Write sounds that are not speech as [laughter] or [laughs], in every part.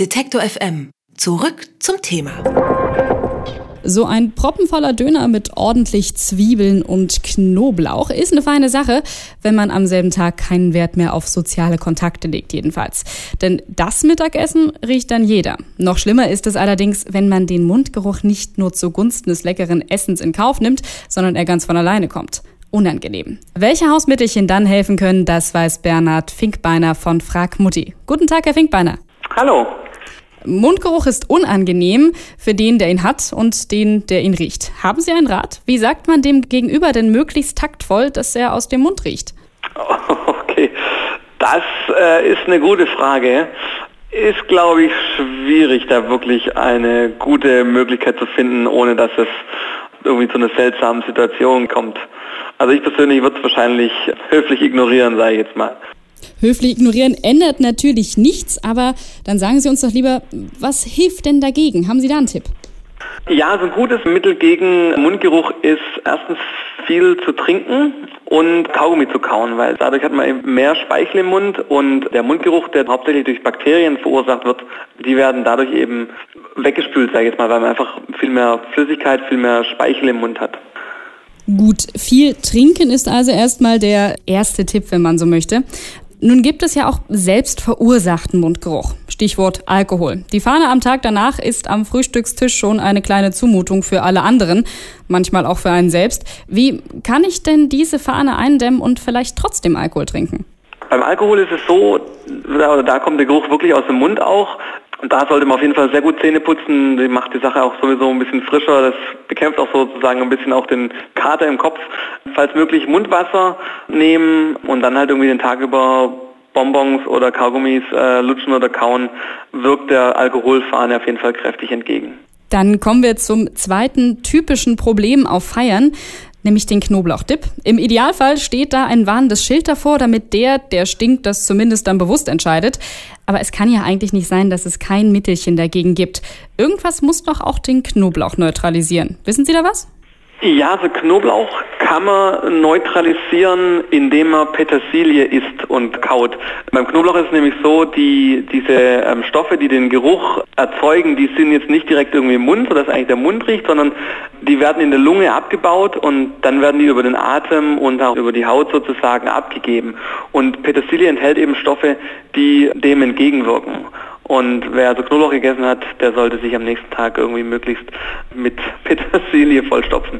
Detektor FM. Zurück zum Thema. So ein proppenvoller Döner mit ordentlich Zwiebeln und Knoblauch ist eine feine Sache, wenn man am selben Tag keinen Wert mehr auf soziale Kontakte legt, jedenfalls. Denn das Mittagessen riecht dann jeder. Noch schlimmer ist es allerdings, wenn man den Mundgeruch nicht nur zugunsten des leckeren Essens in Kauf nimmt, sondern er ganz von alleine kommt unangenehm. Welche Hausmittelchen dann helfen können, das weiß Bernhard Finkbeiner von Frag Mutti. Guten Tag, Herr Finkbeiner. Hallo. Mundgeruch ist unangenehm für den, der ihn hat und den, der ihn riecht. Haben Sie einen Rat? Wie sagt man dem Gegenüber denn möglichst taktvoll, dass er aus dem Mund riecht? [laughs] Okay, das äh, ist eine gute Frage. Ist, glaube ich, schwierig, da wirklich eine gute Möglichkeit zu finden, ohne dass es irgendwie zu einer seltsamen Situation kommt. Also ich persönlich würde es wahrscheinlich höflich ignorieren, sage ich jetzt mal. Höflich ignorieren ändert natürlich nichts, aber dann sagen Sie uns doch lieber, was hilft denn dagegen? Haben Sie da einen Tipp? Ja, so ein gutes Mittel gegen Mundgeruch ist erstens viel zu trinken und Kaugummi zu kauen, weil dadurch hat man mehr Speichel im Mund und der Mundgeruch, der hauptsächlich durch Bakterien verursacht wird, die werden dadurch eben weggespült, sage ich jetzt mal, weil man einfach viel mehr Flüssigkeit, viel mehr Speichel im Mund hat. Gut, viel trinken ist also erstmal der erste Tipp, wenn man so möchte. Nun gibt es ja auch selbst verursachten Mundgeruch. Stichwort Alkohol. Die Fahne am Tag danach ist am Frühstückstisch schon eine kleine Zumutung für alle anderen, manchmal auch für einen selbst. Wie kann ich denn diese Fahne eindämmen und vielleicht trotzdem Alkohol trinken? Beim Alkohol ist es so, da, da kommt der Geruch wirklich aus dem Mund auch. Und da sollte man auf jeden Fall sehr gut Zähne putzen. Die macht die Sache auch sowieso ein bisschen frischer. Das bekämpft auch sozusagen ein bisschen auch den Kater im Kopf. Falls möglich Mundwasser nehmen und dann halt irgendwie den Tag über Bonbons oder Kaugummis äh, lutschen oder kauen, wirkt der Alkoholfahne auf jeden Fall kräftig entgegen. Dann kommen wir zum zweiten typischen Problem auf Feiern nämlich den Knoblauchdip. Im Idealfall steht da ein warnendes Schild davor, damit der, der stinkt, das zumindest dann bewusst entscheidet. Aber es kann ja eigentlich nicht sein, dass es kein Mittelchen dagegen gibt. Irgendwas muss doch auch den Knoblauch neutralisieren. Wissen Sie da was? Ja, also Knoblauch kann man neutralisieren, indem man Petersilie isst und kaut. Beim Knoblauch ist es nämlich so, die, diese ähm, Stoffe, die den Geruch erzeugen, die sind jetzt nicht direkt irgendwie im Mund, sodass eigentlich der Mund riecht, sondern die werden in der Lunge abgebaut und dann werden die über den Atem und auch über die Haut sozusagen abgegeben. Und Petersilie enthält eben Stoffe, die dem entgegenwirken. Und wer also Knoblauch gegessen hat, der sollte sich am nächsten Tag irgendwie möglichst mit Petersilie vollstopfen.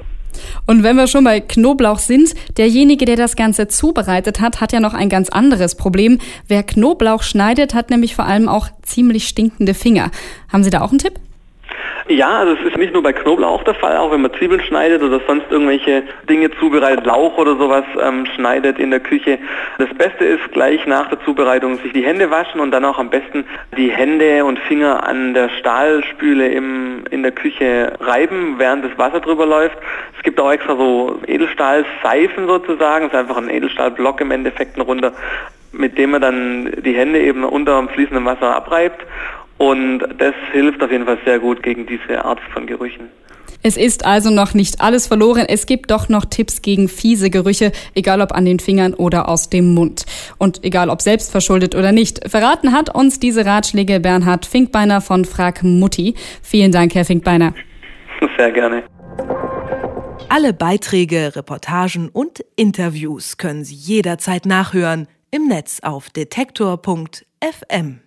Und wenn wir schon bei Knoblauch sind, derjenige, der das Ganze zubereitet hat, hat ja noch ein ganz anderes Problem. Wer Knoblauch schneidet, hat nämlich vor allem auch ziemlich stinkende Finger. Haben Sie da auch einen Tipp? Ja, also es ist nicht nur bei Knoblauch der Fall, auch wenn man Zwiebeln schneidet oder sonst irgendwelche Dinge zubereitet, Lauch oder sowas ähm, schneidet in der Küche. Das Beste ist gleich nach der Zubereitung sich die Hände waschen und dann auch am besten die Hände und Finger an der Stahlspüle im, in der Küche reiben, während das Wasser drüber läuft. Es gibt auch extra so Edelstahlseifen sozusagen, das ist einfach ein Edelstahlblock im Endeffekt runter, mit dem man dann die Hände eben unter dem fließenden Wasser abreibt und das hilft auf jeden Fall sehr gut gegen diese Art von Gerüchen. Es ist also noch nicht alles verloren. Es gibt doch noch Tipps gegen fiese Gerüche, egal ob an den Fingern oder aus dem Mund. Und egal ob selbst verschuldet oder nicht. Verraten hat uns diese Ratschläge Bernhard Finkbeiner von Frag Mutti. Vielen Dank, Herr Finkbeiner. Sehr gerne. Alle Beiträge, Reportagen und Interviews können Sie jederzeit nachhören im Netz auf detektor.fm.